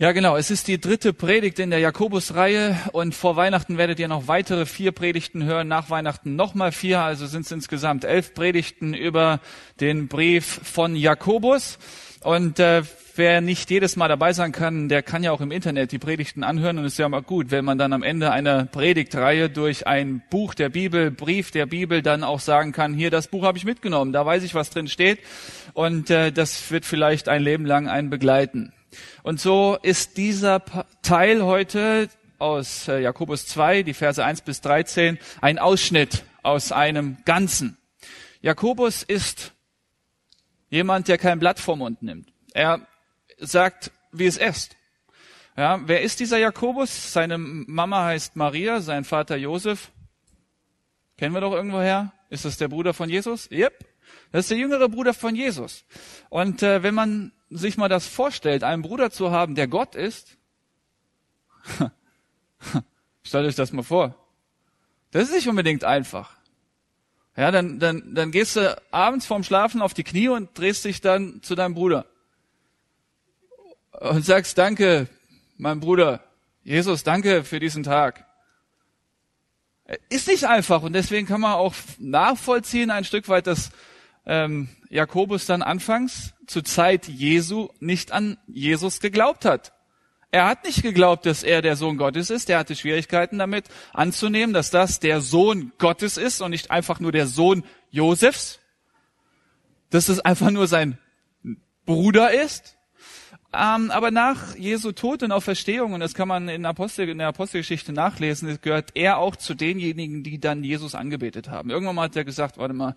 Ja, genau. Es ist die dritte Predigt in der Jakobus-Reihe und vor Weihnachten werdet ihr noch weitere vier Predigten hören. Nach Weihnachten nochmal vier, also sind es insgesamt elf Predigten über den Brief von Jakobus. Und äh, wer nicht jedes Mal dabei sein kann, der kann ja auch im Internet die Predigten anhören. Und es ist ja mal gut, wenn man dann am Ende einer Predigtreihe durch ein Buch der Bibel, Brief der Bibel dann auch sagen kann, hier, das Buch habe ich mitgenommen, da weiß ich, was drin steht. Und äh, das wird vielleicht ein Leben lang einen begleiten. Und so ist dieser Teil heute aus äh, Jakobus 2, die Verse 1 bis 13, ein Ausschnitt aus einem Ganzen. Jakobus ist jemand, der kein Blatt vom Mund nimmt. Er sagt, wie es ist. Ja, wer ist dieser Jakobus? Seine Mama heißt Maria, sein Vater Josef. Kennen wir doch irgendwoher? Ist das der Bruder von Jesus? Yep. Das ist der jüngere Bruder von Jesus. Und äh, wenn man sich mal das vorstellt, einen Bruder zu haben, der Gott ist, stellt euch das mal vor. Das ist nicht unbedingt einfach. Ja, dann, dann, dann gehst du abends vorm Schlafen auf die Knie und drehst dich dann zu deinem Bruder und sagst, danke, mein Bruder, Jesus, danke für diesen Tag. Ist nicht einfach und deswegen kann man auch nachvollziehen ein Stück weit, dass ähm, Jakobus dann anfangs zur Zeit Jesu nicht an Jesus geglaubt hat. Er hat nicht geglaubt, dass er der Sohn Gottes ist. Er hatte Schwierigkeiten damit anzunehmen, dass das der Sohn Gottes ist und nicht einfach nur der Sohn Josefs. Dass es einfach nur sein Bruder ist. Ähm, aber nach Jesu Tod und Auferstehung, und das kann man in, Apostel, in der Apostelgeschichte nachlesen, gehört er auch zu denjenigen, die dann Jesus angebetet haben. Irgendwann mal hat er gesagt, warte mal,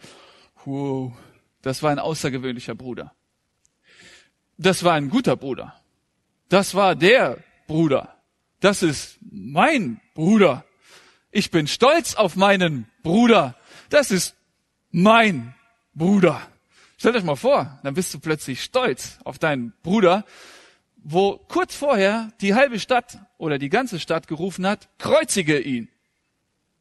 wow, das war ein außergewöhnlicher Bruder. Das war ein guter Bruder. Das war der Bruder. Das ist mein Bruder. Ich bin stolz auf meinen Bruder. Das ist mein Bruder. Stellt euch mal vor, dann bist du plötzlich stolz auf deinen Bruder, wo kurz vorher die halbe Stadt oder die ganze Stadt gerufen hat, kreuzige ihn.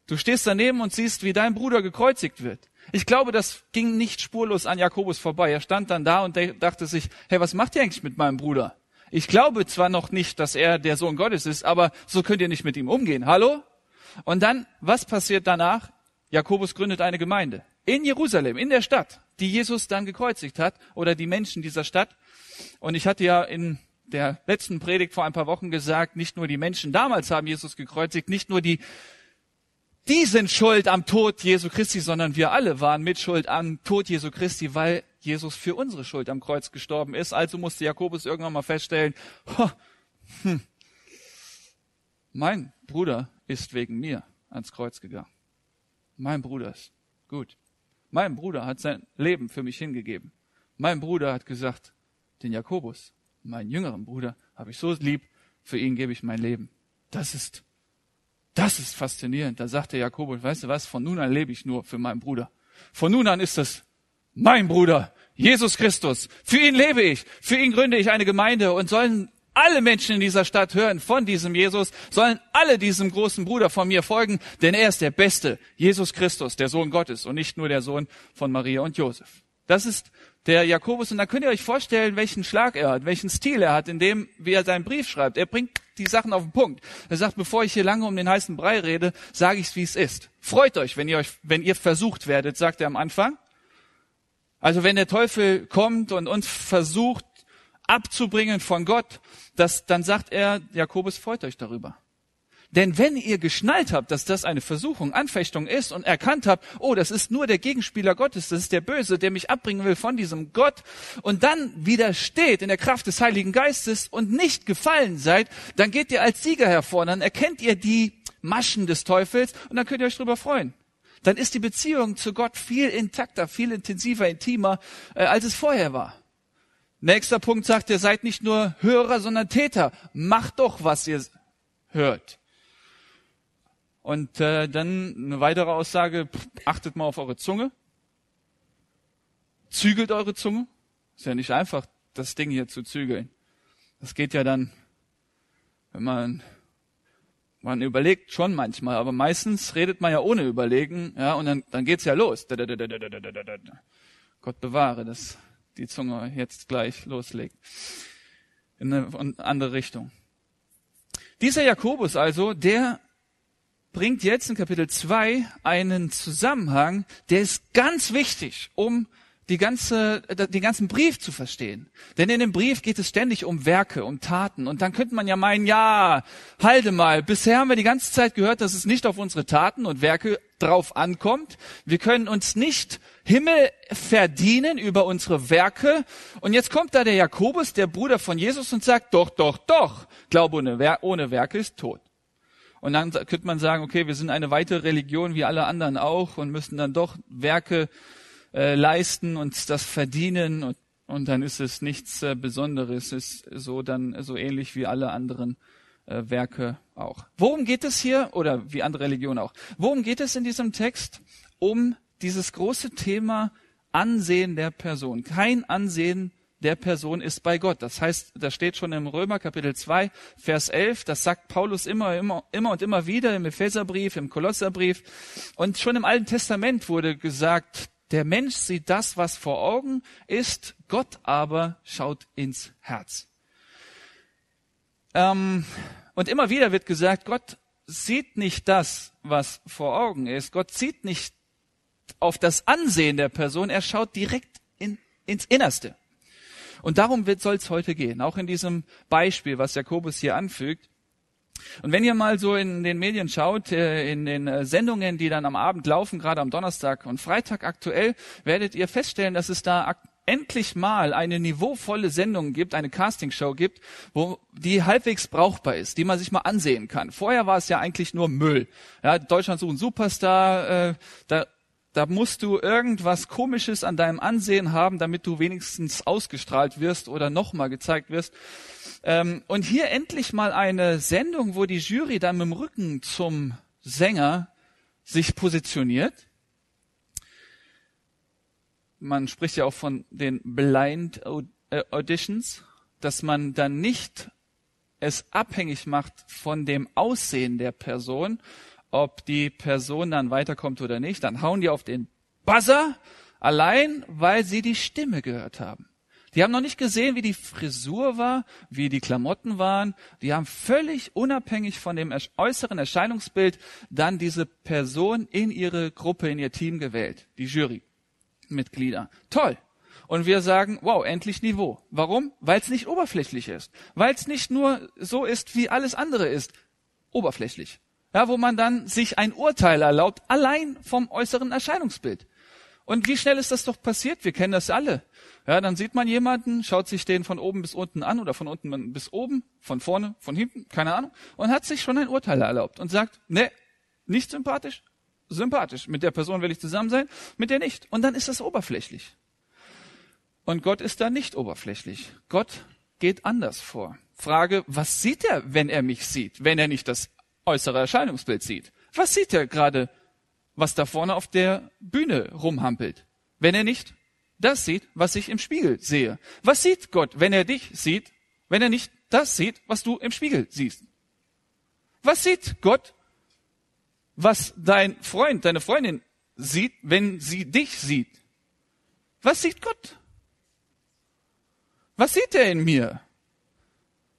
Du stehst daneben und siehst, wie dein Bruder gekreuzigt wird. Ich glaube, das ging nicht spurlos an Jakobus vorbei. Er stand dann da und dachte sich, hey, was macht ihr eigentlich mit meinem Bruder? Ich glaube zwar noch nicht, dass er der Sohn Gottes ist, aber so könnt ihr nicht mit ihm umgehen. Hallo? Und dann, was passiert danach? Jakobus gründet eine Gemeinde. In Jerusalem, in der Stadt, die Jesus dann gekreuzigt hat, oder die Menschen dieser Stadt. Und ich hatte ja in der letzten Predigt vor ein paar Wochen gesagt, nicht nur die Menschen damals haben Jesus gekreuzigt, nicht nur die die sind schuld am Tod Jesu Christi, sondern wir alle waren mit Schuld am Tod Jesu Christi, weil Jesus für unsere Schuld am Kreuz gestorben ist. Also musste Jakobus irgendwann mal feststellen, hm, mein Bruder ist wegen mir ans Kreuz gegangen. Mein Bruder ist gut. Mein Bruder hat sein Leben für mich hingegeben. Mein Bruder hat gesagt, den Jakobus, meinen jüngeren Bruder, habe ich so lieb, für ihn gebe ich mein Leben. Das ist das ist faszinierend. Da sagte Jakobus, weißt du was, von nun an lebe ich nur für meinen Bruder. Von nun an ist es mein Bruder, Jesus Christus. Für ihn lebe ich. Für ihn gründe ich eine Gemeinde und sollen alle Menschen in dieser Stadt hören von diesem Jesus, sollen alle diesem großen Bruder von mir folgen, denn er ist der Beste, Jesus Christus, der Sohn Gottes und nicht nur der Sohn von Maria und Josef. Das ist der Jakobus. Und da könnt ihr euch vorstellen, welchen Schlag er hat, welchen Stil er hat, in dem, wie er seinen Brief schreibt. Er bringt die Sachen auf den Punkt. Er sagt, bevor ich hier lange um den heißen Brei rede, sage ich es, wie es ist. Freut euch, wenn ihr euch, wenn ihr versucht werdet, sagt er am Anfang. Also wenn der Teufel kommt und uns versucht abzubringen von Gott, das, dann sagt er, Jakobus, freut euch darüber. Denn wenn ihr geschnallt habt, dass das eine Versuchung, Anfechtung ist und erkannt habt, oh, das ist nur der Gegenspieler Gottes, das ist der Böse, der mich abbringen will von diesem Gott und dann widersteht in der Kraft des Heiligen Geistes und nicht gefallen seid, dann geht ihr als Sieger hervor, dann erkennt ihr die Maschen des Teufels und dann könnt ihr euch drüber freuen. Dann ist die Beziehung zu Gott viel intakter, viel intensiver, intimer, äh, als es vorher war. Nächster Punkt sagt, ihr seid nicht nur Hörer, sondern Täter. Macht doch, was ihr hört. Und äh, dann eine weitere Aussage, achtet mal auf eure Zunge. Zügelt eure Zunge. Ist ja nicht einfach, das Ding hier zu zügeln. Das geht ja dann, wenn man, man überlegt schon manchmal, aber meistens redet man ja ohne Überlegen, ja, und dann, dann geht's ja los. Gott bewahre, dass die Zunge jetzt gleich loslegt. in eine andere Richtung. Dieser Jakobus also, der bringt jetzt in Kapitel 2 einen Zusammenhang, der ist ganz wichtig, um die ganze, den ganzen Brief zu verstehen. Denn in dem Brief geht es ständig um Werke, um Taten. Und dann könnte man ja meinen, ja, halte mal, bisher haben wir die ganze Zeit gehört, dass es nicht auf unsere Taten und Werke drauf ankommt. Wir können uns nicht Himmel verdienen über unsere Werke. Und jetzt kommt da der Jakobus, der Bruder von Jesus, und sagt, doch, doch, doch, Glaube ohne Werke ist tot. Und dann könnte man sagen, okay, wir sind eine weitere Religion wie alle anderen auch und müssen dann doch Werke äh, leisten und das verdienen und, und dann ist es nichts äh, Besonderes, ist so dann so ähnlich wie alle anderen äh, Werke auch. Worum geht es hier oder wie andere Religionen auch? Worum geht es in diesem Text? Um dieses große Thema Ansehen der Person. Kein Ansehen der Person ist bei Gott. Das heißt, da steht schon im Römer Kapitel 2, Vers 11, das sagt Paulus immer, immer, immer und immer wieder im Epheserbrief, im Kolosserbrief. Und schon im Alten Testament wurde gesagt, der Mensch sieht das, was vor Augen ist, Gott aber schaut ins Herz. Ähm, und immer wieder wird gesagt, Gott sieht nicht das, was vor Augen ist. Gott sieht nicht auf das Ansehen der Person, er schaut direkt in, ins Innerste. Und darum soll es heute gehen, auch in diesem Beispiel, was Jakobus hier anfügt. Und wenn ihr mal so in den Medien schaut, äh, in den äh, Sendungen, die dann am Abend laufen, gerade am Donnerstag und Freitag aktuell, werdet ihr feststellen, dass es da endlich mal eine niveauvolle Sendung gibt, eine Castingshow gibt, wo die halbwegs brauchbar ist, die man sich mal ansehen kann. Vorher war es ja eigentlich nur Müll. Ja, Deutschland sucht einen Superstar, äh, da da musst du irgendwas Komisches an deinem Ansehen haben, damit du wenigstens ausgestrahlt wirst oder nochmal gezeigt wirst. Ähm, und hier endlich mal eine Sendung, wo die Jury dann mit dem Rücken zum Sänger sich positioniert. Man spricht ja auch von den Blind äh, Auditions, dass man dann nicht es abhängig macht von dem Aussehen der Person, ob die Person dann weiterkommt oder nicht. Dann hauen die auf den Buzzer, allein weil sie die Stimme gehört haben. Die haben noch nicht gesehen, wie die Frisur war, wie die Klamotten waren. Die haben völlig unabhängig von dem äußeren Erscheinungsbild dann diese Person in ihre Gruppe, in ihr Team gewählt. Die Jurymitglieder. Toll. Und wir sagen, wow, endlich Niveau. Warum? Weil es nicht oberflächlich ist. Weil es nicht nur so ist, wie alles andere ist. Oberflächlich. Ja, wo man dann sich ein Urteil erlaubt, allein vom äußeren Erscheinungsbild. Und wie schnell ist das doch passiert? Wir kennen das alle. Ja, dann sieht man jemanden, schaut sich den von oben bis unten an oder von unten bis oben, von vorne, von hinten, keine Ahnung, und hat sich schon ein Urteil erlaubt und sagt, ne, nicht sympathisch, sympathisch. Mit der Person will ich zusammen sein, mit der nicht. Und dann ist das oberflächlich. Und Gott ist da nicht oberflächlich. Gott geht anders vor. Frage, was sieht er, wenn er mich sieht, wenn er nicht das äußere Erscheinungsbild sieht? Was sieht er gerade, was da vorne auf der Bühne rumhampelt? Wenn er nicht das sieht, was ich im Spiegel sehe. Was sieht Gott, wenn er dich sieht, wenn er nicht das sieht, was du im Spiegel siehst? Was sieht Gott, was dein Freund, deine Freundin sieht, wenn sie dich sieht? Was sieht Gott? Was sieht er in mir?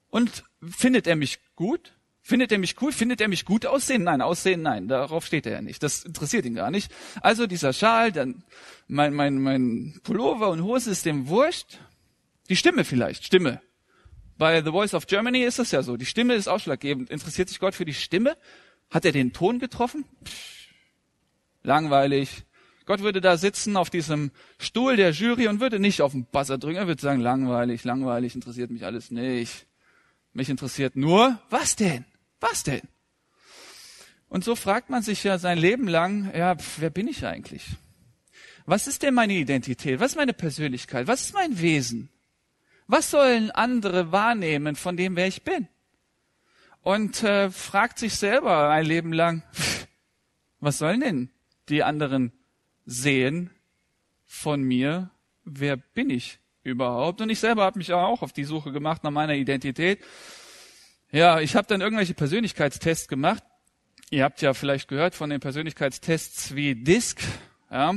Und findet er mich gut? Findet er mich cool? Findet er mich gut aussehen? Nein, aussehen, nein. Darauf steht er ja nicht. Das interessiert ihn gar nicht. Also dieser Schal, dann mein, mein, mein Pullover und Hose ist dem wurscht. Die Stimme vielleicht, Stimme. Bei The Voice of Germany ist das ja so. Die Stimme ist ausschlaggebend. Interessiert sich Gott für die Stimme? Hat er den Ton getroffen? Pff, langweilig. Gott würde da sitzen auf diesem Stuhl der Jury und würde nicht auf den Buzzer drücken. Er würde sagen, langweilig, langweilig, interessiert mich alles nicht. Mich interessiert nur, was denn? Was denn? Und so fragt man sich ja sein Leben lang, ja, wer bin ich eigentlich? Was ist denn meine Identität? Was ist meine Persönlichkeit? Was ist mein Wesen? Was sollen andere wahrnehmen von dem, wer ich bin? Und äh, fragt sich selber ein Leben lang, was sollen denn die anderen sehen von mir? Wer bin ich überhaupt? Und ich selber habe mich auch auf die Suche gemacht nach meiner Identität ja, ich habe dann irgendwelche Persönlichkeitstests gemacht. Ihr habt ja vielleicht gehört von den Persönlichkeitstests wie DISC. Ja,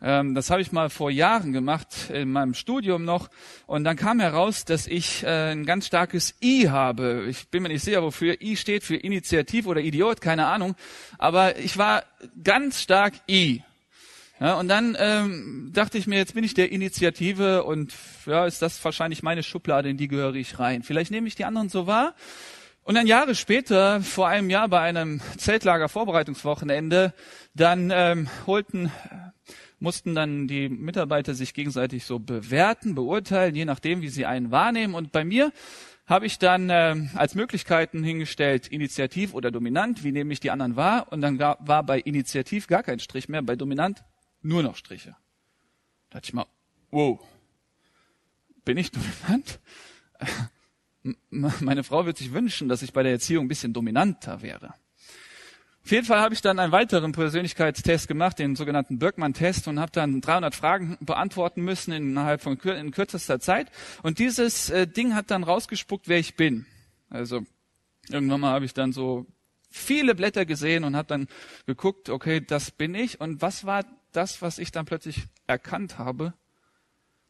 Ähm, das habe ich mal vor Jahren gemacht, in meinem Studium noch. Und dann kam heraus, dass ich äh, ein ganz starkes I habe. Ich bin mir nicht sicher, wofür I steht, für Initiativ oder Idiot, keine Ahnung. Aber ich war ganz stark I. Ja, und dann ähm, dachte ich mir, jetzt bin ich der Initiative und ja, ist das wahrscheinlich meine Schublade, in die gehöre ich rein. Vielleicht nehme ich die anderen so wahr. Und dann Jahre später, vor einem Jahr bei einem Zeltlager-Vorbereitungswochenende, dann ähm, holten mussten dann die Mitarbeiter sich gegenseitig so bewerten, beurteilen, je nachdem, wie sie einen wahrnehmen. Und bei mir habe ich dann äh, als Möglichkeiten hingestellt, Initiativ oder Dominant, wie nehme ich die anderen wahr? Und dann war bei Initiativ gar kein Strich mehr, bei Dominant nur noch Striche. Da dachte ich mal, wow, bin ich dominant? Meine Frau wird sich wünschen, dass ich bei der Erziehung ein bisschen dominanter wäre. Auf jeden Fall habe ich dann einen weiteren Persönlichkeitstest gemacht, den sogenannten Birkmann-Test, und habe dann 300 Fragen beantworten müssen innerhalb von in kürzester Zeit. Und dieses äh, Ding hat dann rausgespuckt, wer ich bin. Also irgendwann mal habe ich dann so viele Blätter gesehen und habe dann geguckt, okay, das bin ich. Und was war das, was ich dann plötzlich erkannt habe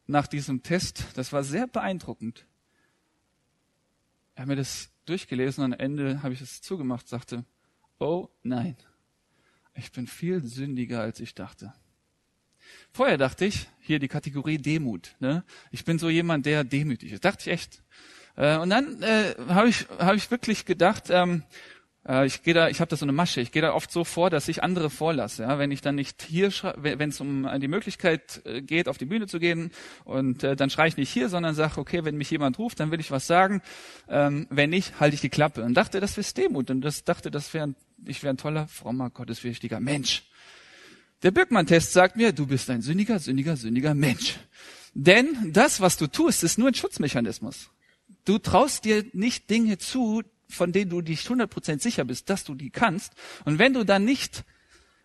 nach diesem Test? Das war sehr beeindruckend. Er hat mir das durchgelesen und am Ende habe ich es zugemacht, sagte, oh nein, ich bin viel sündiger, als ich dachte. Vorher dachte ich, hier die Kategorie Demut. Ne? Ich bin so jemand, der demütig ist. Dachte ich echt. Äh, und dann äh, habe ich, hab ich wirklich gedacht, ähm, äh, ich gehe da, ich habe da so eine Masche. Ich gehe da oft so vor, dass ich andere vorlasse. Ja? Wenn ich dann nicht hier, wenn es um die Möglichkeit äh, geht, auf die Bühne zu gehen, und äh, dann schreie ich nicht hier, sondern sage, okay, wenn mich jemand ruft, dann will ich was sagen. Ähm, wenn nicht, halte ich die Klappe. Und dachte, das wäre Demut. Und das dachte, das wäre, ich wäre ein toller, frommer, gottesfürchtiger Mensch. Der Birkmann-Test sagt mir, du bist ein sündiger, sündiger, sündiger Mensch. Denn das, was du tust, ist nur ein Schutzmechanismus. Du traust dir nicht Dinge zu, von denen du dich 100% sicher bist, dass du die kannst. Und wenn du dann nicht,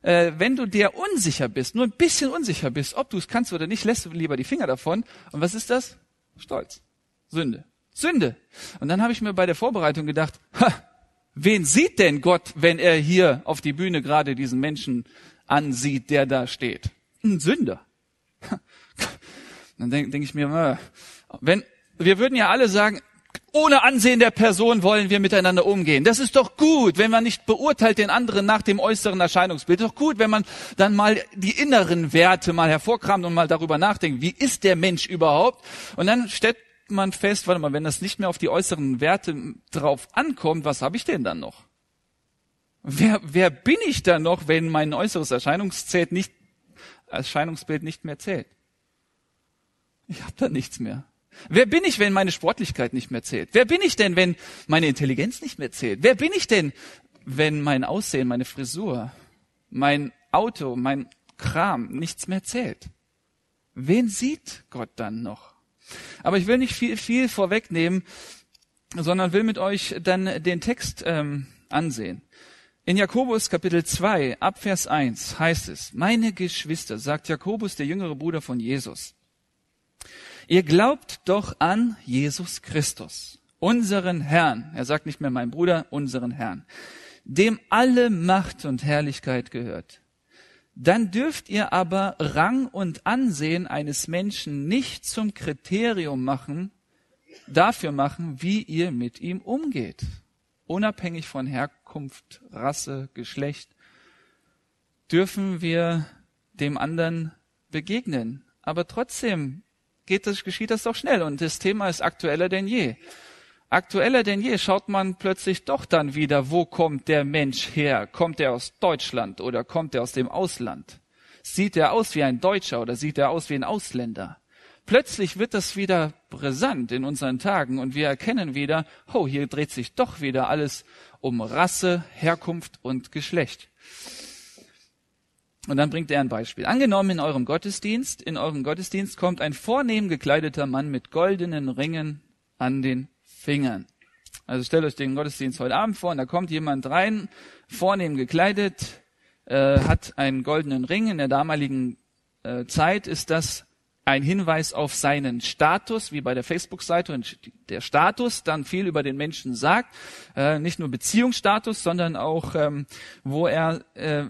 äh, wenn du dir unsicher bist, nur ein bisschen unsicher bist, ob du es kannst oder nicht, lässt du lieber die Finger davon. Und was ist das? Stolz. Sünde. Sünde. Und dann habe ich mir bei der Vorbereitung gedacht, ha, wen sieht denn Gott, wenn er hier auf die Bühne gerade diesen Menschen ansieht, der da steht? Ein Sünder. Dann denke denk ich mir, wenn, wir würden ja alle sagen, ohne Ansehen der Person wollen wir miteinander umgehen. Das ist doch gut, wenn man nicht beurteilt den anderen nach dem äußeren Erscheinungsbild. Doch gut, wenn man dann mal die inneren Werte mal hervorkramt und mal darüber nachdenkt, wie ist der Mensch überhaupt? Und dann stellt man fest, warte mal, wenn das nicht mehr auf die äußeren Werte drauf ankommt, was habe ich denn dann noch? Wer, wer bin ich dann noch, wenn mein äußeres Erscheinungszelt nicht, Erscheinungsbild nicht mehr zählt? Ich habe da nichts mehr. Wer bin ich, wenn meine Sportlichkeit nicht mehr zählt? Wer bin ich denn, wenn meine Intelligenz nicht mehr zählt? Wer bin ich denn, wenn mein Aussehen, meine Frisur, mein Auto, mein Kram nichts mehr zählt? Wen sieht Gott dann noch? Aber ich will nicht viel, viel vorwegnehmen, sondern will mit euch dann den Text ähm, ansehen. In Jakobus Kapitel 2 ab Vers 1 heißt es, meine Geschwister, sagt Jakobus, der jüngere Bruder von Jesus, Ihr glaubt doch an Jesus Christus, unseren Herrn. Er sagt nicht mehr mein Bruder, unseren Herrn, dem alle Macht und Herrlichkeit gehört. Dann dürft ihr aber Rang und Ansehen eines Menschen nicht zum Kriterium machen, dafür machen, wie ihr mit ihm umgeht. Unabhängig von Herkunft, Rasse, Geschlecht, dürfen wir dem anderen begegnen. Aber trotzdem geht das, geschieht das doch schnell. Und das Thema ist aktueller denn je. Aktueller denn je schaut man plötzlich doch dann wieder, wo kommt der Mensch her? Kommt er aus Deutschland oder kommt er aus dem Ausland? Sieht er aus wie ein Deutscher oder sieht er aus wie ein Ausländer? Plötzlich wird das wieder brisant in unseren Tagen und wir erkennen wieder, oh, hier dreht sich doch wieder alles um Rasse, Herkunft und Geschlecht. Und dann bringt er ein Beispiel. Angenommen in eurem Gottesdienst, in eurem Gottesdienst kommt ein vornehm gekleideter Mann mit goldenen Ringen an den Fingern. Also stellt euch den Gottesdienst heute Abend vor und da kommt jemand rein, vornehm gekleidet, äh, hat einen goldenen Ring. In der damaligen äh, Zeit ist das ein Hinweis auf seinen Status, wie bei der Facebook-Seite und der Status dann viel über den Menschen sagt, äh, nicht nur Beziehungsstatus, sondern auch ähm, wo er äh,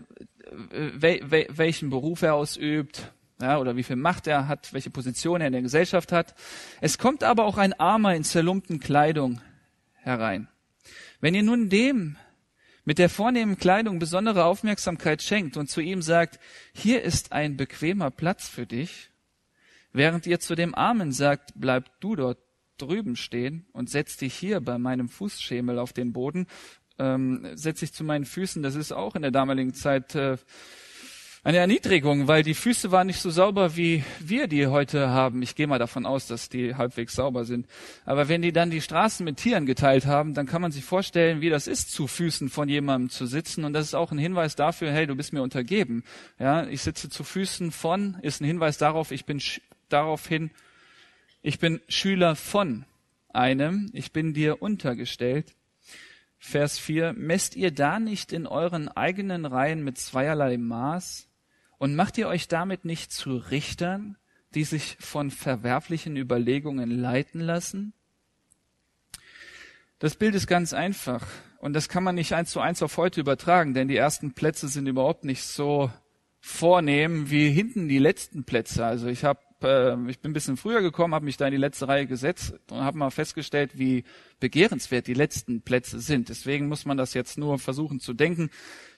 wel, wel, welchen Beruf er ausübt, ja, oder wie viel Macht er hat, welche Position er in der Gesellschaft hat. Es kommt aber auch ein Armer in zerlumpten Kleidung herein. Wenn ihr nun dem mit der vornehmen Kleidung besondere Aufmerksamkeit schenkt und zu ihm sagt, hier ist ein bequemer Platz für dich, während ihr zu dem Armen sagt, bleib du dort drüben stehen und setz dich hier bei meinem Fußschemel auf den Boden, ähm, setz dich zu meinen Füßen, das ist auch in der damaligen Zeit äh, eine Erniedrigung, weil die Füße waren nicht so sauber, wie wir die heute haben. Ich gehe mal davon aus, dass die halbwegs sauber sind. Aber wenn die dann die Straßen mit Tieren geteilt haben, dann kann man sich vorstellen, wie das ist, zu Füßen von jemandem zu sitzen. Und das ist auch ein Hinweis dafür, hey, du bist mir untergeben. Ja, ich sitze zu Füßen von, ist ein Hinweis darauf, ich bin daraufhin, ich bin Schüler von einem, ich bin dir untergestellt. Vers 4, messt ihr da nicht in euren eigenen Reihen mit zweierlei Maß? Und macht ihr euch damit nicht zu Richtern, die sich von verwerflichen Überlegungen leiten lassen? Das Bild ist ganz einfach und das kann man nicht eins zu eins auf heute übertragen, denn die ersten Plätze sind überhaupt nicht so vornehm wie hinten die letzten Plätze. Also ich habe äh, ich bin ein bisschen früher gekommen, habe mich da in die letzte Reihe gesetzt und habe mal festgestellt, wie begehrenswert die letzten Plätze sind. Deswegen muss man das jetzt nur versuchen zu denken.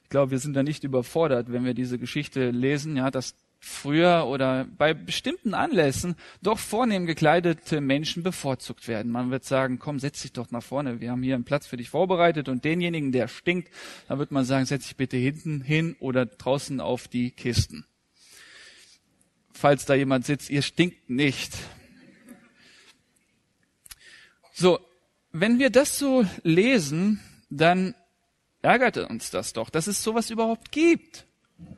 Ich glaube, wir sind da nicht überfordert, wenn wir diese Geschichte lesen, ja, dass früher oder bei bestimmten Anlässen doch vornehm gekleidete Menschen bevorzugt werden. Man wird sagen, komm, setz dich doch nach vorne, wir haben hier einen Platz für dich vorbereitet und denjenigen, der stinkt, da wird man sagen, setz dich bitte hinten hin oder draußen auf die Kisten. Falls da jemand sitzt, ihr stinkt nicht. So, wenn wir das so lesen, dann ärgert uns das doch, dass es sowas überhaupt gibt.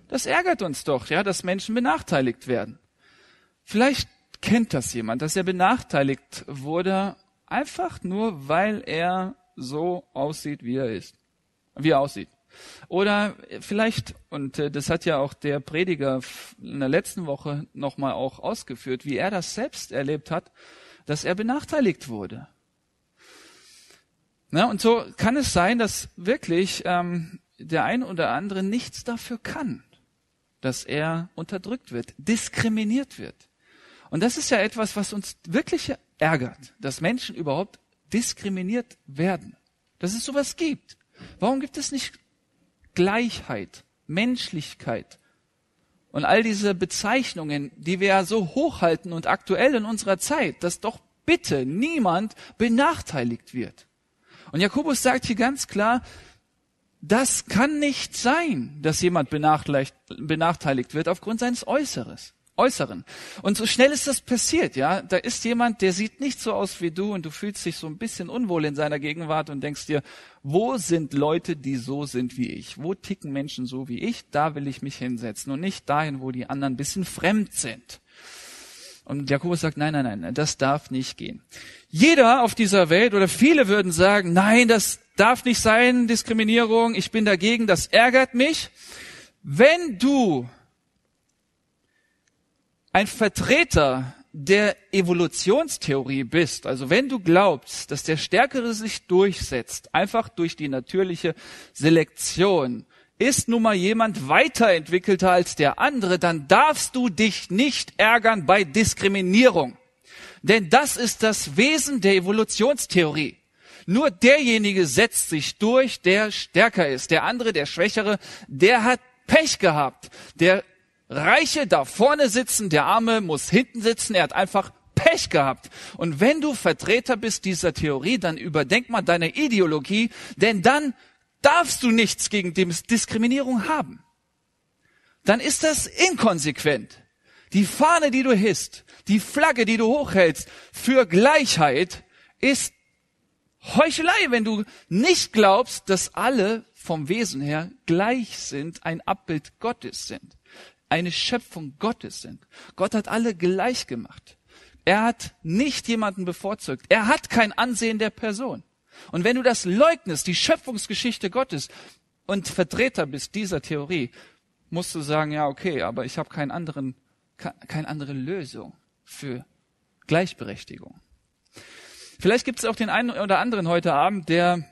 Das ärgert uns doch, ja, dass Menschen benachteiligt werden. Vielleicht kennt das jemand, dass er benachteiligt wurde, einfach nur, weil er so aussieht, wie er ist, wie er aussieht. Oder vielleicht, und äh, das hat ja auch der Prediger in der letzten Woche nochmal auch ausgeführt, wie er das selbst erlebt hat, dass er benachteiligt wurde. Na, und so kann es sein, dass wirklich ähm, der ein oder andere nichts dafür kann, dass er unterdrückt wird, diskriminiert wird. Und das ist ja etwas, was uns wirklich ärgert, dass Menschen überhaupt diskriminiert werden. Dass es sowas gibt. Warum gibt es nicht Gleichheit, Menschlichkeit und all diese Bezeichnungen, die wir ja so hochhalten und aktuell in unserer Zeit, dass doch bitte niemand benachteiligt wird. Und Jakobus sagt hier ganz klar, das kann nicht sein, dass jemand benachteiligt wird aufgrund seines Äußeres. Äußeren. Und so schnell ist das passiert, ja. Da ist jemand, der sieht nicht so aus wie du und du fühlst dich so ein bisschen unwohl in seiner Gegenwart und denkst dir, wo sind Leute, die so sind wie ich? Wo ticken Menschen so wie ich? Da will ich mich hinsetzen und nicht dahin, wo die anderen ein bisschen fremd sind. Und Jakobus sagt, nein, nein, nein, das darf nicht gehen. Jeder auf dieser Welt oder viele würden sagen, nein, das darf nicht sein, Diskriminierung, ich bin dagegen, das ärgert mich. Wenn du ein Vertreter der Evolutionstheorie bist, also wenn du glaubst, dass der Stärkere sich durchsetzt, einfach durch die natürliche Selektion, ist nun mal jemand weiterentwickelter als der andere, dann darfst du dich nicht ärgern bei Diskriminierung. Denn das ist das Wesen der Evolutionstheorie. Nur derjenige setzt sich durch, der stärker ist. Der andere, der Schwächere, der hat Pech gehabt. Der Reiche da vorne sitzen, der Arme muss hinten sitzen. Er hat einfach Pech gehabt. Und wenn du Vertreter bist dieser Theorie, dann überdenk mal deine Ideologie, denn dann darfst du nichts gegen Diskriminierung haben. Dann ist das inkonsequent. Die Fahne, die du hisst, die Flagge, die du hochhältst für Gleichheit, ist Heuchelei, wenn du nicht glaubst, dass alle vom Wesen her gleich sind, ein Abbild Gottes sind, eine Schöpfung Gottes sind. Gott hat alle gleich gemacht. Er hat nicht jemanden bevorzugt. Er hat kein Ansehen der Person. Und wenn du das leugnest, die Schöpfungsgeschichte Gottes und Vertreter bist dieser Theorie, musst du sagen, ja, okay, aber ich habe keinen anderen, keine andere Lösung für Gleichberechtigung. Vielleicht gibt es auch den einen oder anderen heute Abend, der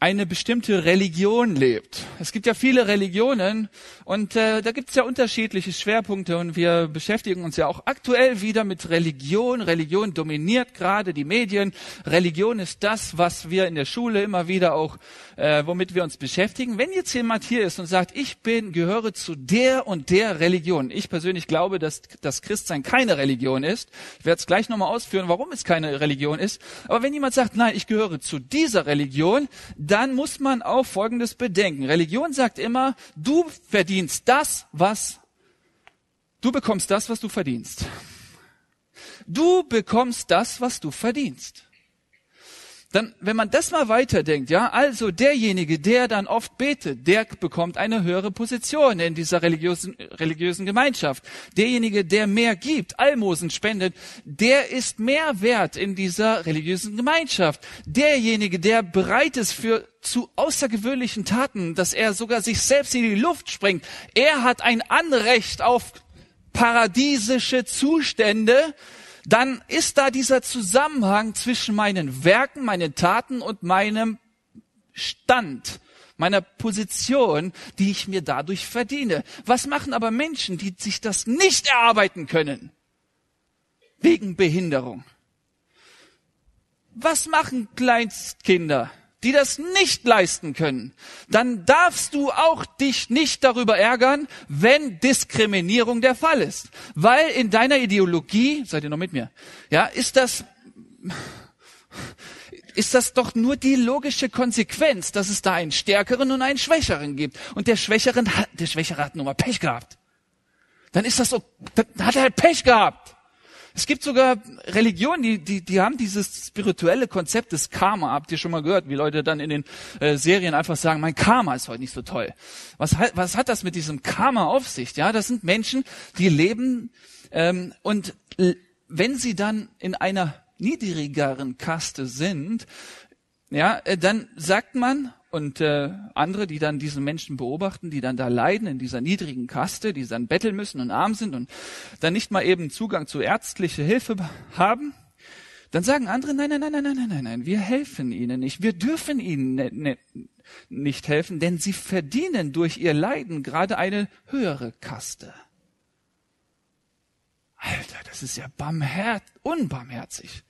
eine bestimmte Religion lebt. Es gibt ja viele Religionen und äh, da gibt es ja unterschiedliche Schwerpunkte und wir beschäftigen uns ja auch aktuell wieder mit Religion. Religion dominiert gerade die Medien. Religion ist das, was wir in der Schule immer wieder auch, äh, womit wir uns beschäftigen. Wenn jetzt jemand hier ist und sagt, ich bin, gehöre zu der und der Religion. Ich persönlich glaube, dass das Christsein keine Religion ist. Ich werde es gleich nochmal ausführen, warum es keine Religion ist. Aber wenn jemand sagt, nein, ich gehöre zu dieser Religion, dann muss man auch Folgendes bedenken. Religion sagt immer, du verdienst das, was, du bekommst das, was du verdienst. Du bekommst das, was du verdienst dann, wenn man das mal weiterdenkt, ja, also derjenige, der dann oft betet, der bekommt eine höhere Position in dieser religiösen, religiösen Gemeinschaft. Derjenige, der mehr gibt, Almosen spendet, der ist mehr wert in dieser religiösen Gemeinschaft. Derjenige, der bereit ist für zu außergewöhnlichen Taten, dass er sogar sich selbst in die Luft springt, er hat ein Anrecht auf paradiesische Zustände, dann ist da dieser Zusammenhang zwischen meinen Werken, meinen Taten und meinem Stand, meiner Position, die ich mir dadurch verdiene. Was machen aber Menschen, die sich das nicht erarbeiten können? Wegen Behinderung. Was machen Kleinstkinder? Die das nicht leisten können, dann darfst du auch dich nicht darüber ärgern, wenn Diskriminierung der Fall ist. Weil in deiner Ideologie, seid ihr noch mit mir, ja, ist das, ist das doch nur die logische Konsequenz, dass es da einen Stärkeren und einen Schwächeren gibt. Und der Schwächeren, der Schwächere hat nun mal Pech gehabt. Dann ist das so, dann hat er halt Pech gehabt. Es gibt sogar Religionen, die, die, die haben dieses spirituelle Konzept des Karma. Habt ihr schon mal gehört, wie Leute dann in den äh, Serien einfach sagen, mein Karma ist heute nicht so toll. Was, was hat das mit diesem Karma auf sich? Ja, das sind Menschen, die leben ähm, und wenn sie dann in einer niedrigeren Kaste sind, ja, äh, dann sagt man, und äh, andere, die dann diesen Menschen beobachten, die dann da leiden in dieser niedrigen Kaste, die dann betteln müssen und arm sind und dann nicht mal eben Zugang zu ärztlicher Hilfe haben, dann sagen andere, nein, nein, nein, nein, nein, nein, nein, wir helfen ihnen nicht, wir dürfen ihnen ne, ne, nicht helfen, denn sie verdienen durch ihr Leiden gerade eine höhere Kaste. Alter, das ist ja barmherz, unbarmherzig.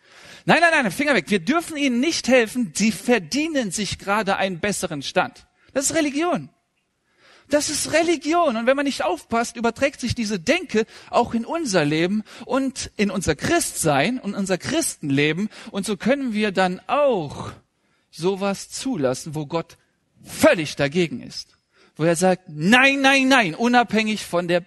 Nein, nein, nein, Finger weg. Wir dürfen ihnen nicht helfen. Sie verdienen sich gerade einen besseren Stand. Das ist Religion. Das ist Religion. Und wenn man nicht aufpasst, überträgt sich diese Denke auch in unser Leben und in unser Christsein und unser Christenleben. Und so können wir dann auch sowas zulassen, wo Gott völlig dagegen ist. Wo er sagt, nein, nein, nein, unabhängig von der,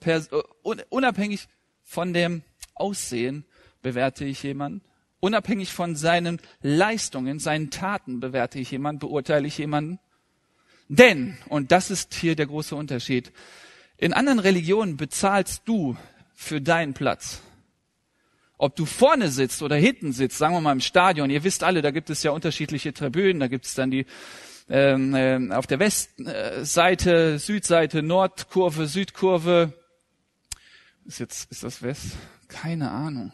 Pers unabhängig von dem Aussehen bewerte ich jemanden. Unabhängig von seinen Leistungen, seinen Taten bewerte ich jemanden, beurteile ich jemanden. Denn, und das ist hier der große Unterschied, in anderen Religionen bezahlst du für deinen Platz. Ob du vorne sitzt oder hinten sitzt, sagen wir mal im Stadion, ihr wisst alle, da gibt es ja unterschiedliche Tribünen, da gibt es dann die ähm, äh, auf der Westseite, Südseite, Nordkurve, Südkurve, ist jetzt, ist das West? Keine Ahnung.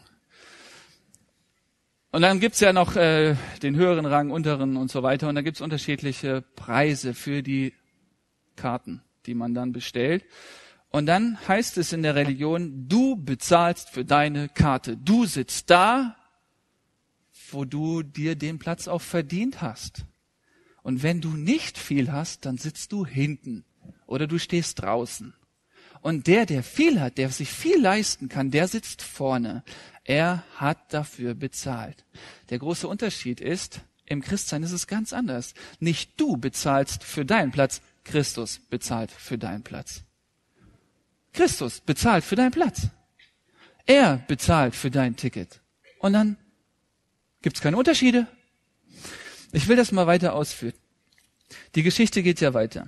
Und dann gibt's ja noch äh, den höheren Rang, unteren und so weiter. Und da gibt's unterschiedliche Preise für die Karten, die man dann bestellt. Und dann heißt es in der Religion, du bezahlst für deine Karte. Du sitzt da, wo du dir den Platz auch verdient hast. Und wenn du nicht viel hast, dann sitzt du hinten oder du stehst draußen. Und der, der viel hat, der sich viel leisten kann, der sitzt vorne. Er hat dafür bezahlt. Der große Unterschied ist, im Christsein ist es ganz anders. Nicht du bezahlst für deinen Platz, Christus bezahlt für deinen Platz. Christus bezahlt für deinen Platz. Er bezahlt für dein Ticket. Und dann gibt's keine Unterschiede. Ich will das mal weiter ausführen. Die Geschichte geht ja weiter.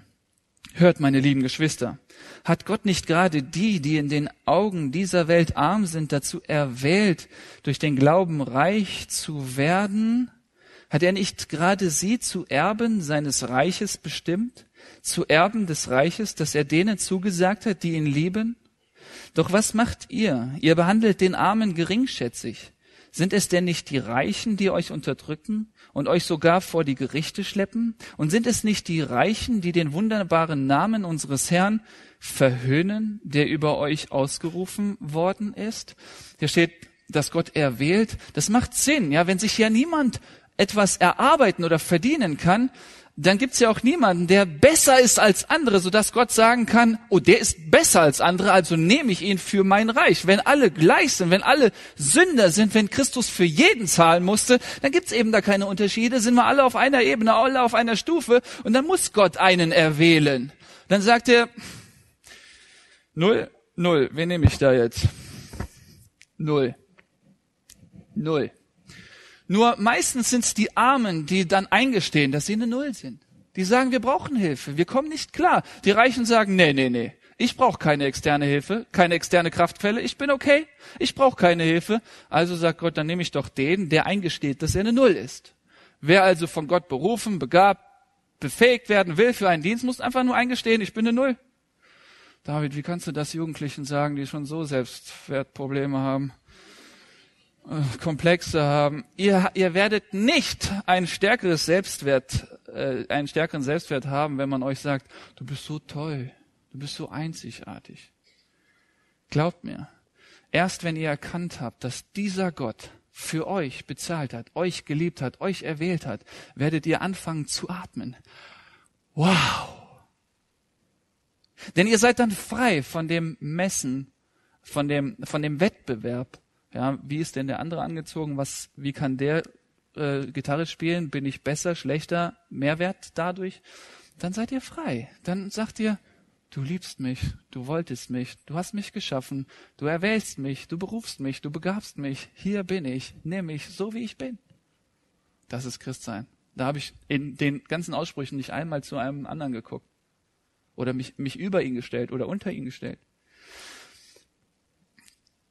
Hört, meine lieben Geschwister, hat Gott nicht gerade die, die in den Augen dieser Welt arm sind, dazu erwählt, durch den Glauben reich zu werden? Hat er nicht gerade sie zu Erben seines Reiches bestimmt? Zu Erben des Reiches, das er denen zugesagt hat, die ihn lieben? Doch was macht ihr? Ihr behandelt den Armen geringschätzig. Sind es denn nicht die Reichen, die euch unterdrücken und euch sogar vor die Gerichte schleppen? Und sind es nicht die Reichen, die den wunderbaren Namen unseres Herrn verhöhnen, der über euch ausgerufen worden ist? Hier steht, dass Gott erwählt. Das macht Sinn, ja, wenn sich ja niemand etwas erarbeiten oder verdienen kann, dann gibt's ja auch niemanden, der besser ist als andere, sodass Gott sagen kann, oh, der ist besser als andere, also nehme ich ihn für mein Reich. Wenn alle gleich sind, wenn alle Sünder sind, wenn Christus für jeden zahlen musste, dann gibt's eben da keine Unterschiede, sind wir alle auf einer Ebene, alle auf einer Stufe und dann muss Gott einen erwählen. Dann sagt er, null, null, wen nehme ich da jetzt? Null. Null. Nur meistens sind es die Armen, die dann eingestehen, dass sie eine Null sind. Die sagen, wir brauchen Hilfe, wir kommen nicht klar. Die Reichen sagen, nee, nee, nee, ich brauche keine externe Hilfe, keine externe Kraftquelle, ich bin okay, ich brauche keine Hilfe. Also sagt Gott, dann nehme ich doch den, der eingesteht, dass er eine Null ist. Wer also von Gott berufen, begabt, befähigt werden will für einen Dienst, muss einfach nur eingestehen, ich bin eine Null. David, wie kannst du das Jugendlichen sagen, die schon so Selbstwertprobleme haben? Komplexe haben. Ihr, ihr werdet nicht ein stärkeres Selbstwert, äh, einen stärkeren Selbstwert haben, wenn man euch sagt, du bist so toll, du bist so einzigartig. Glaubt mir, erst wenn ihr erkannt habt, dass dieser Gott für euch bezahlt hat, euch geliebt hat, euch erwählt hat, werdet ihr anfangen zu atmen. Wow! Denn ihr seid dann frei von dem Messen, von dem, von dem Wettbewerb, ja, wie ist denn der andere angezogen? Was, wie kann der äh, Gitarre spielen? Bin ich besser, schlechter, Mehrwert dadurch? Dann seid ihr frei. Dann sagt ihr, du liebst mich, du wolltest mich, du hast mich geschaffen, du erwählst mich, du berufst mich, du begabst mich. Hier bin ich, nimm mich so wie ich bin. Das ist Christsein. Da habe ich in den ganzen Aussprüchen nicht einmal zu einem anderen geguckt oder mich, mich über ihn gestellt oder unter ihn gestellt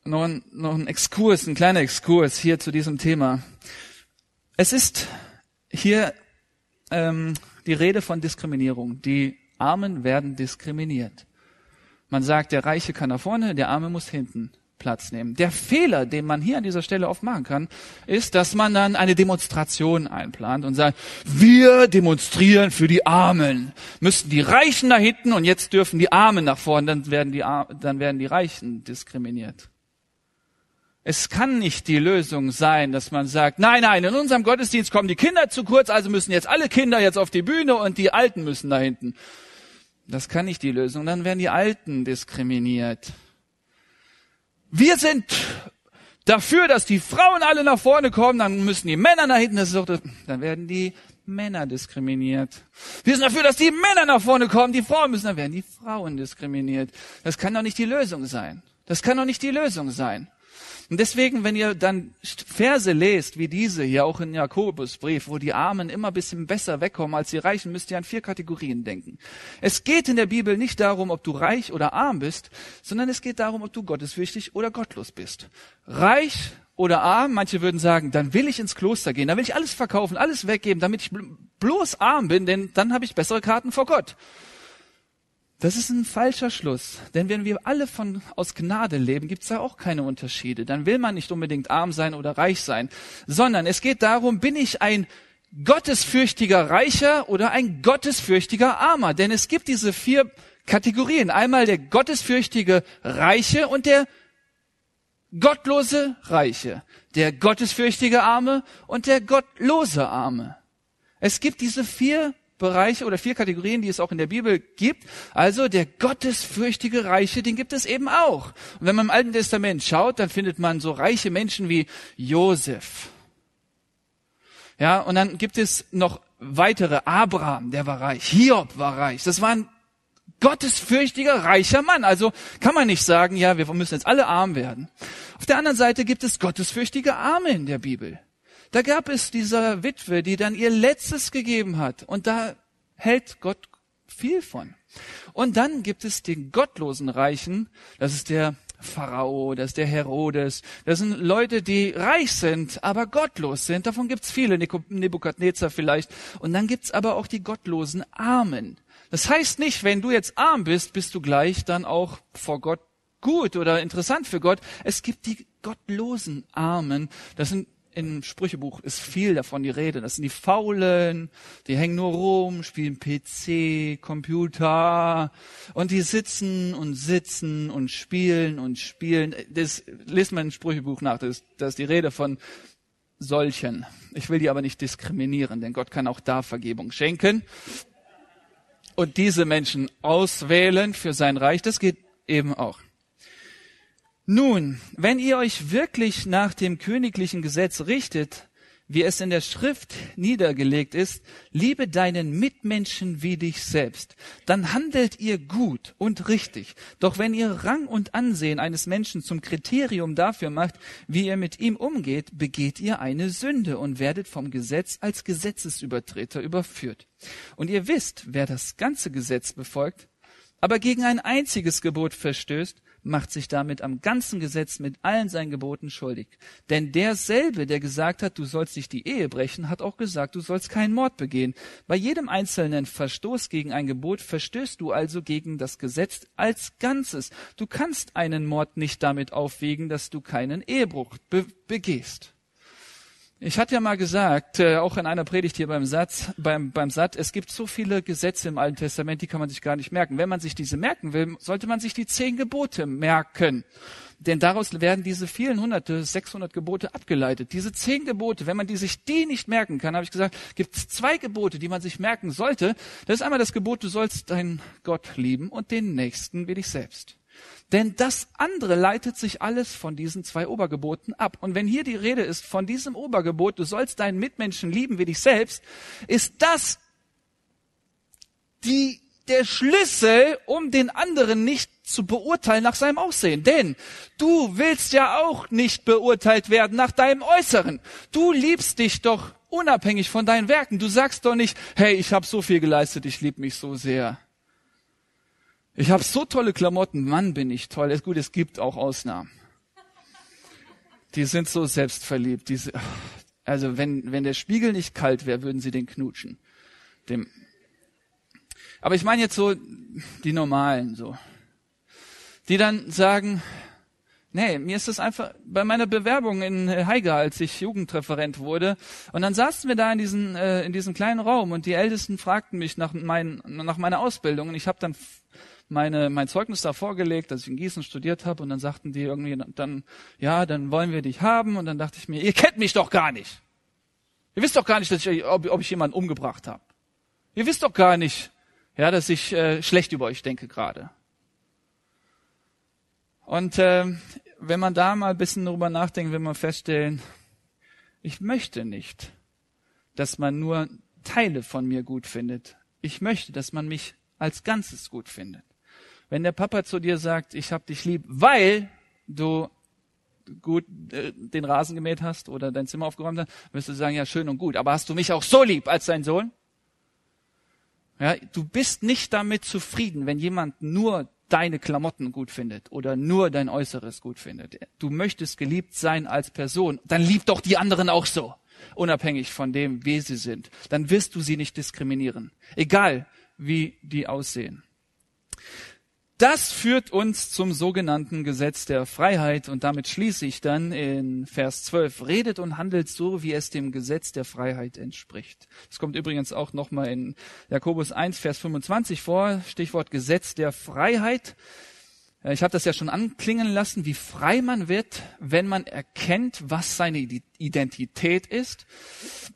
noch ein, noch ein Exkurs, ein kleiner Exkurs hier zu diesem Thema. Es ist hier ähm, die Rede von Diskriminierung. Die Armen werden diskriminiert. Man sagt, der Reiche kann nach vorne, der Arme muss hinten Platz nehmen. Der Fehler, den man hier an dieser Stelle oft machen kann, ist, dass man dann eine Demonstration einplant und sagt, wir demonstrieren für die Armen. Müssten die Reichen nach hinten und jetzt dürfen die Armen nach vorne, dann werden die, dann werden die Reichen diskriminiert. Es kann nicht die Lösung sein, dass man sagt, nein, nein, in unserem Gottesdienst kommen die Kinder zu kurz, also müssen jetzt alle Kinder jetzt auf die Bühne und die Alten müssen da hinten. Das kann nicht die Lösung. Dann werden die Alten diskriminiert. Wir sind dafür, dass die Frauen alle nach vorne kommen, dann müssen die Männer nach hinten, das ist doch, das, dann werden die Männer diskriminiert. Wir sind dafür, dass die Männer nach vorne kommen, die Frauen müssen, dann werden die Frauen diskriminiert. Das kann doch nicht die Lösung sein. Das kann doch nicht die Lösung sein. Und deswegen, wenn ihr dann Verse lest, wie diese hier auch in Jakobusbrief, wo die Armen immer bisschen besser wegkommen als die Reichen, müsst ihr an vier Kategorien denken. Es geht in der Bibel nicht darum, ob du reich oder arm bist, sondern es geht darum, ob du gottesfürchtig oder gottlos bist. Reich oder arm, manche würden sagen, dann will ich ins Kloster gehen, dann will ich alles verkaufen, alles weggeben, damit ich bloß arm bin, denn dann habe ich bessere Karten vor Gott. Das ist ein falscher Schluss. Denn wenn wir alle von, aus Gnade leben, gibt es da auch keine Unterschiede. Dann will man nicht unbedingt arm sein oder reich sein, sondern es geht darum, bin ich ein gottesfürchtiger Reicher oder ein gottesfürchtiger Armer? Denn es gibt diese vier Kategorien. Einmal der gottesfürchtige Reiche und der gottlose Reiche. Der gottesfürchtige Arme und der gottlose Arme. Es gibt diese vier Bereiche oder vier Kategorien, die es auch in der Bibel gibt. Also der gottesfürchtige Reiche, den gibt es eben auch. Und wenn man im Alten Testament schaut, dann findet man so reiche Menschen wie Josef. Ja, und dann gibt es noch weitere. Abraham, der war reich. Hiob war reich. Das war ein gottesfürchtiger, reicher Mann. Also kann man nicht sagen, ja, wir müssen jetzt alle arm werden. Auf der anderen Seite gibt es gottesfürchtige Arme in der Bibel. Da gab es dieser Witwe, die dann ihr Letztes gegeben hat. Und da hält Gott viel von. Und dann gibt es den gottlosen Reichen. Das ist der Pharao, das ist der Herodes. Das sind Leute, die reich sind, aber gottlos sind. Davon gibt's viele, Nebukadnezar vielleicht. Und dann gibt's aber auch die gottlosen Armen. Das heißt nicht, wenn du jetzt arm bist, bist du gleich dann auch vor Gott gut oder interessant für Gott. Es gibt die gottlosen Armen. Das sind im Sprüchebuch ist viel davon die Rede. Das sind die Faulen, die hängen nur rum, spielen PC, Computer und die sitzen und sitzen und spielen und spielen. Das liest man im Sprüchebuch nach. Das, das ist die Rede von solchen. Ich will die aber nicht diskriminieren, denn Gott kann auch da Vergebung schenken. Und diese Menschen auswählen für sein Reich, das geht eben auch. Nun, wenn ihr euch wirklich nach dem königlichen Gesetz richtet, wie es in der Schrift niedergelegt ist, liebe deinen Mitmenschen wie dich selbst, dann handelt ihr gut und richtig. Doch wenn ihr Rang und Ansehen eines Menschen zum Kriterium dafür macht, wie ihr mit ihm umgeht, begeht ihr eine Sünde und werdet vom Gesetz als Gesetzesübertreter überführt. Und ihr wisst, wer das ganze Gesetz befolgt, aber gegen ein einziges Gebot verstößt, macht sich damit am ganzen Gesetz mit allen seinen Geboten schuldig. Denn derselbe, der gesagt hat, du sollst nicht die Ehe brechen, hat auch gesagt, du sollst keinen Mord begehen. Bei jedem einzelnen Verstoß gegen ein Gebot verstößt du also gegen das Gesetz als Ganzes. Du kannst einen Mord nicht damit aufwiegen, dass du keinen Ehebruch be begehst. Ich hatte ja mal gesagt, äh, auch in einer Predigt hier beim Satz, beim, beim Satt, es gibt so viele Gesetze im Alten Testament, die kann man sich gar nicht merken. Wenn man sich diese merken will, sollte man sich die zehn Gebote merken. Denn daraus werden diese vielen hunderte, 600 Gebote abgeleitet. Diese zehn Gebote, wenn man die sich die nicht merken kann, habe ich gesagt, gibt es zwei Gebote, die man sich merken sollte. Das ist einmal das Gebot, du sollst deinen Gott lieben und den Nächsten wie dich selbst. Denn das andere leitet sich alles von diesen zwei Obergeboten ab. Und wenn hier die Rede ist von diesem Obergebot, du sollst deinen Mitmenschen lieben wie dich selbst, ist das die, der Schlüssel, um den anderen nicht zu beurteilen nach seinem Aussehen. Denn du willst ja auch nicht beurteilt werden nach deinem Äußeren. Du liebst dich doch unabhängig von deinen Werken. Du sagst doch nicht, hey, ich habe so viel geleistet, ich liebe mich so sehr. Ich habe so tolle Klamotten, Mann, bin ich toll. Ist gut, es gibt auch Ausnahmen. Die sind so selbstverliebt. Diese, also wenn, wenn der Spiegel nicht kalt wäre, würden sie den knutschen. Dem. Aber ich meine jetzt so die normalen, so. Die dann sagen, nee, mir ist das einfach bei meiner Bewerbung in Haiger, als ich Jugendreferent wurde, und dann saßen wir da in diesem äh, in diesem kleinen Raum und die Ältesten fragten mich nach, mein, nach meiner Ausbildung und ich habe dann meine, mein Zeugnis da vorgelegt, dass ich in Gießen studiert habe und dann sagten die irgendwie dann, ja, dann wollen wir dich haben und dann dachte ich mir, ihr kennt mich doch gar nicht. Ihr wisst doch gar nicht, dass ich, ob, ob ich jemanden umgebracht habe. Ihr wisst doch gar nicht, ja, dass ich äh, schlecht über euch denke gerade. Und äh, wenn man da mal ein bisschen drüber nachdenkt, will man feststellen, ich möchte nicht, dass man nur Teile von mir gut findet. Ich möchte, dass man mich als Ganzes gut findet. Wenn der Papa zu dir sagt, ich hab dich lieb, weil du gut äh, den Rasen gemäht hast oder dein Zimmer aufgeräumt hast, wirst du sagen, ja, schön und gut, aber hast du mich auch so lieb als dein Sohn? Ja, du bist nicht damit zufrieden, wenn jemand nur deine Klamotten gut findet oder nur dein Äußeres gut findet. Du möchtest geliebt sein als Person, dann lieb doch die anderen auch so, unabhängig von dem, wie sie sind. Dann wirst du sie nicht diskriminieren. Egal, wie die aussehen. Das führt uns zum sogenannten Gesetz der Freiheit und damit schließe ich dann in Vers 12. Redet und handelt so, wie es dem Gesetz der Freiheit entspricht. Das kommt übrigens auch nochmal in Jakobus 1, Vers 25 vor. Stichwort Gesetz der Freiheit. Ich habe das ja schon anklingen lassen, wie frei man wird, wenn man erkennt, was seine Identität ist,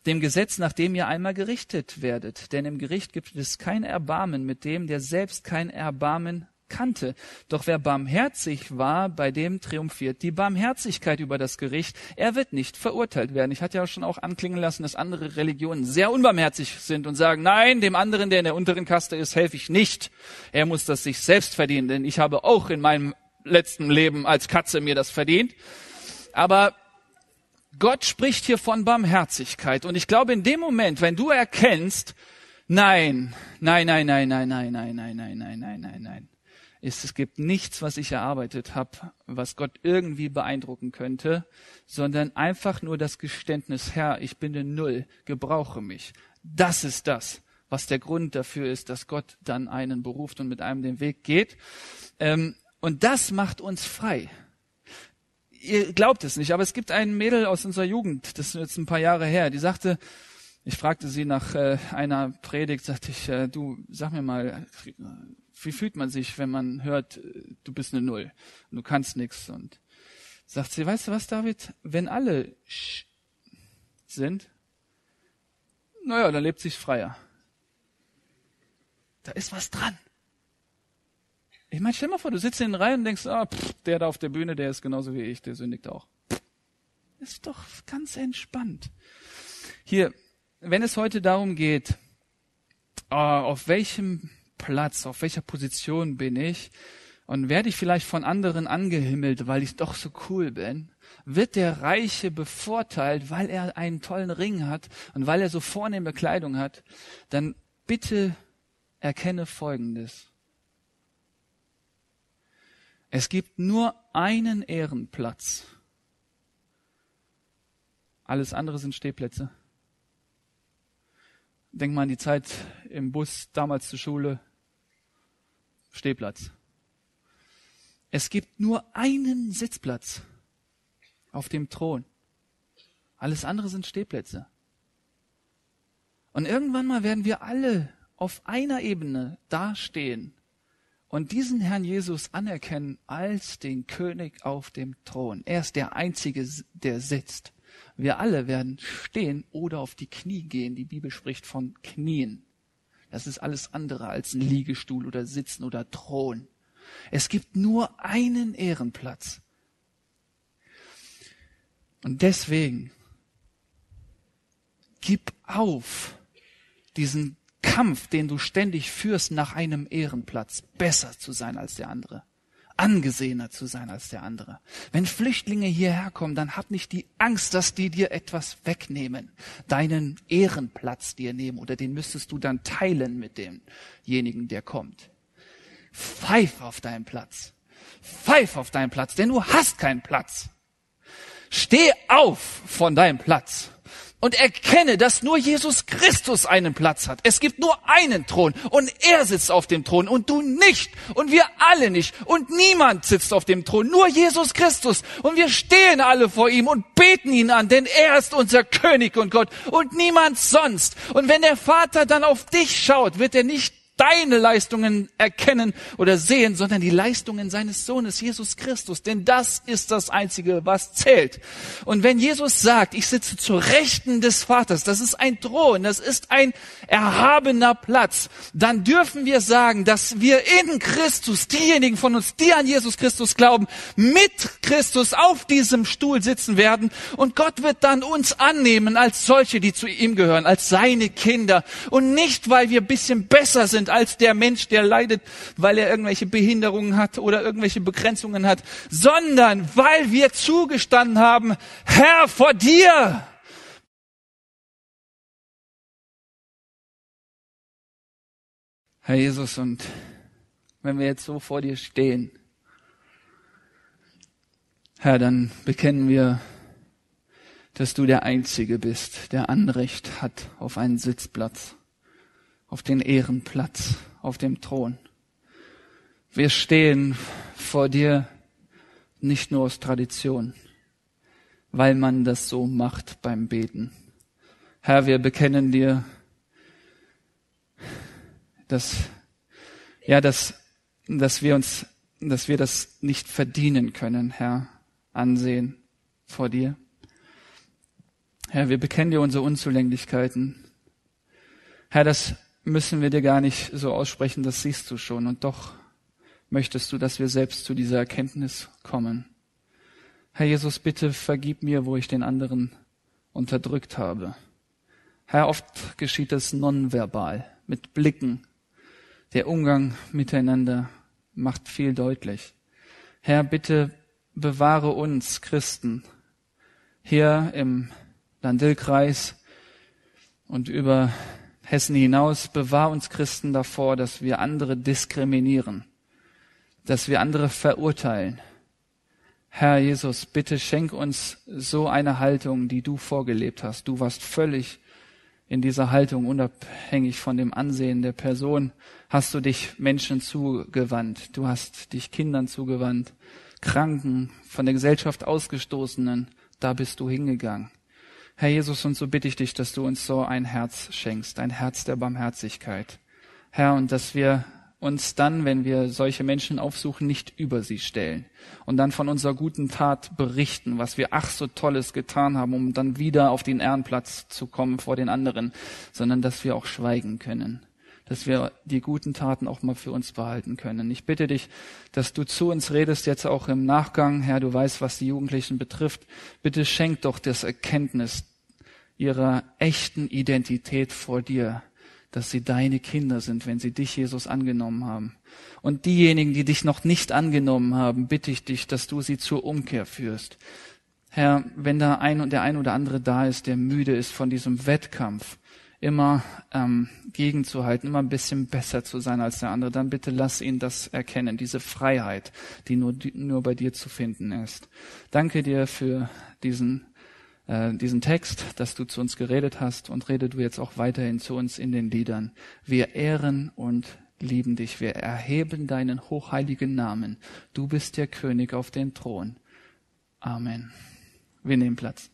dem Gesetz, nach dem ihr einmal gerichtet werdet. Denn im Gericht gibt es kein Erbarmen mit dem, der selbst kein Erbarmen kannte. Doch wer barmherzig war, bei dem triumphiert die Barmherzigkeit über das Gericht. Er wird nicht verurteilt werden. Ich hatte ja schon auch anklingen lassen, dass andere Religionen sehr unbarmherzig sind und sagen, nein, dem anderen, der in der unteren Kaste ist, helfe ich nicht. Er muss das sich selbst verdienen, denn ich habe auch in meinem letzten Leben als Katze mir das verdient. Aber Gott spricht hier von Barmherzigkeit. Und ich glaube, in dem Moment, wenn du erkennst, nein, nein, nein, nein, nein, nein, nein, nein, nein, nein, nein, nein, nein, ist, es gibt nichts, was ich erarbeitet habe, was Gott irgendwie beeindrucken könnte, sondern einfach nur das Geständnis, Herr, ich bin eine Null, gebrauche mich. Das ist das, was der Grund dafür ist, dass Gott dann einen beruft und mit einem den Weg geht. Ähm, Und das macht uns frei. Ihr glaubt es nicht, aber es gibt ein Mädel aus unserer Jugend, das ist jetzt ein paar Jahre her, die sagte, ich fragte sie nach äh, einer Predigt, sagte ich, äh, du, sag mir mal, wie fühlt man sich, wenn man hört, äh, du bist eine Null und du kannst nichts und sagt sie, weißt du was, David, wenn alle sind, naja, dann lebt sich freier. Da ist was dran. Ich meine, stell mal vor, du sitzt in den Reihen und denkst, ah, pff, der da auf der Bühne, der ist genauso wie ich, der sündigt auch. Ist doch ganz entspannt. Hier, wenn es heute darum geht, oh, auf welchem Platz, auf welcher Position bin ich und werde ich vielleicht von anderen angehimmelt, weil ich doch so cool bin, wird der Reiche bevorteilt, weil er einen tollen Ring hat und weil er so vornehme Kleidung hat, dann bitte erkenne Folgendes. Es gibt nur einen Ehrenplatz. Alles andere sind Stehplätze. Denk mal an die Zeit im Bus, damals zur Schule. Stehplatz. Es gibt nur einen Sitzplatz auf dem Thron. Alles andere sind Stehplätze. Und irgendwann mal werden wir alle auf einer Ebene dastehen und diesen Herrn Jesus anerkennen als den König auf dem Thron. Er ist der Einzige, der sitzt. Wir alle werden stehen oder auf die Knie gehen. Die Bibel spricht von Knien. Das ist alles andere als ein Liegestuhl oder Sitzen oder Thron. Es gibt nur einen Ehrenplatz. Und deswegen gib auf diesen Kampf, den du ständig führst nach einem Ehrenplatz, besser zu sein als der andere, angesehener zu sein als der andere. Wenn Flüchtlinge hierher kommen, dann hab nicht die Angst, dass die dir etwas wegnehmen, deinen Ehrenplatz dir nehmen oder den müsstest du dann teilen mit demjenigen, der kommt. Pfeif auf deinen Platz. Pfeif auf deinen Platz, denn du hast keinen Platz. Steh auf von deinem Platz und erkenne, dass nur Jesus Christus einen Platz hat. Es gibt nur einen Thron. Und er sitzt auf dem Thron. Und du nicht. Und wir alle nicht. Und niemand sitzt auf dem Thron, nur Jesus Christus. Und wir stehen alle vor ihm und beten ihn an, denn er ist unser König und Gott. Und niemand sonst. Und wenn der Vater dann auf dich schaut, wird er nicht deine Leistungen erkennen oder sehen, sondern die Leistungen seines Sohnes Jesus Christus. Denn das ist das Einzige, was zählt. Und wenn Jesus sagt, ich sitze zur Rechten des Vaters, das ist ein Thron, das ist ein erhabener Platz, dann dürfen wir sagen, dass wir in Christus, diejenigen von uns, die an Jesus Christus glauben, mit Christus auf diesem Stuhl sitzen werden. Und Gott wird dann uns annehmen als solche, die zu ihm gehören, als seine Kinder. Und nicht, weil wir bisschen besser sind als der Mensch, der leidet, weil er irgendwelche Behinderungen hat oder irgendwelche Begrenzungen hat, sondern weil wir zugestanden haben, Herr, vor dir. Herr Jesus, und wenn wir jetzt so vor dir stehen, Herr, dann bekennen wir, dass du der Einzige bist, der Anrecht hat auf einen Sitzplatz auf den Ehrenplatz, auf dem Thron. Wir stehen vor dir nicht nur aus Tradition, weil man das so macht beim Beten. Herr, wir bekennen dir, dass, ja, dass, dass wir uns, dass wir das nicht verdienen können, Herr, ansehen vor dir. Herr, wir bekennen dir unsere Unzulänglichkeiten. Herr, dass müssen wir dir gar nicht so aussprechen, das siehst du schon. Und doch möchtest du, dass wir selbst zu dieser Erkenntnis kommen. Herr Jesus, bitte vergib mir, wo ich den anderen unterdrückt habe. Herr, oft geschieht es nonverbal, mit Blicken. Der Umgang miteinander macht viel deutlich. Herr, bitte bewahre uns Christen hier im Landil-Kreis und über Hessen hinaus, bewahr uns Christen davor, dass wir andere diskriminieren, dass wir andere verurteilen. Herr Jesus, bitte schenk uns so eine Haltung, die du vorgelebt hast. Du warst völlig in dieser Haltung, unabhängig von dem Ansehen der Person, hast du dich Menschen zugewandt. Du hast dich Kindern zugewandt, Kranken, von der Gesellschaft ausgestoßenen. Da bist du hingegangen. Herr Jesus, und so bitte ich dich, dass du uns so ein Herz schenkst, ein Herz der Barmherzigkeit. Herr, und dass wir uns dann, wenn wir solche Menschen aufsuchen, nicht über sie stellen und dann von unserer guten Tat berichten, was wir ach so Tolles getan haben, um dann wieder auf den Ehrenplatz zu kommen vor den anderen, sondern dass wir auch schweigen können, dass wir die guten Taten auch mal für uns behalten können. Ich bitte dich, dass du zu uns redest, jetzt auch im Nachgang, Herr, du weißt, was die Jugendlichen betrifft. Bitte schenk doch das Erkenntnis ihrer echten Identität vor dir, dass sie deine Kinder sind, wenn sie dich, Jesus, angenommen haben. Und diejenigen, die dich noch nicht angenommen haben, bitte ich dich, dass du sie zur Umkehr führst. Herr, wenn da ein und der ein oder andere da ist, der müde ist von diesem Wettkampf, immer ähm, gegenzuhalten, immer ein bisschen besser zu sein als der andere, dann bitte lass ihn das erkennen, diese Freiheit, die nur, die nur bei dir zu finden ist. Danke dir für diesen äh, diesen Text, dass du zu uns geredet hast und rede du jetzt auch weiterhin zu uns in den Liedern. Wir ehren und lieben dich. Wir erheben deinen hochheiligen Namen. Du bist der König auf dem Thron. Amen. Wir nehmen Platz.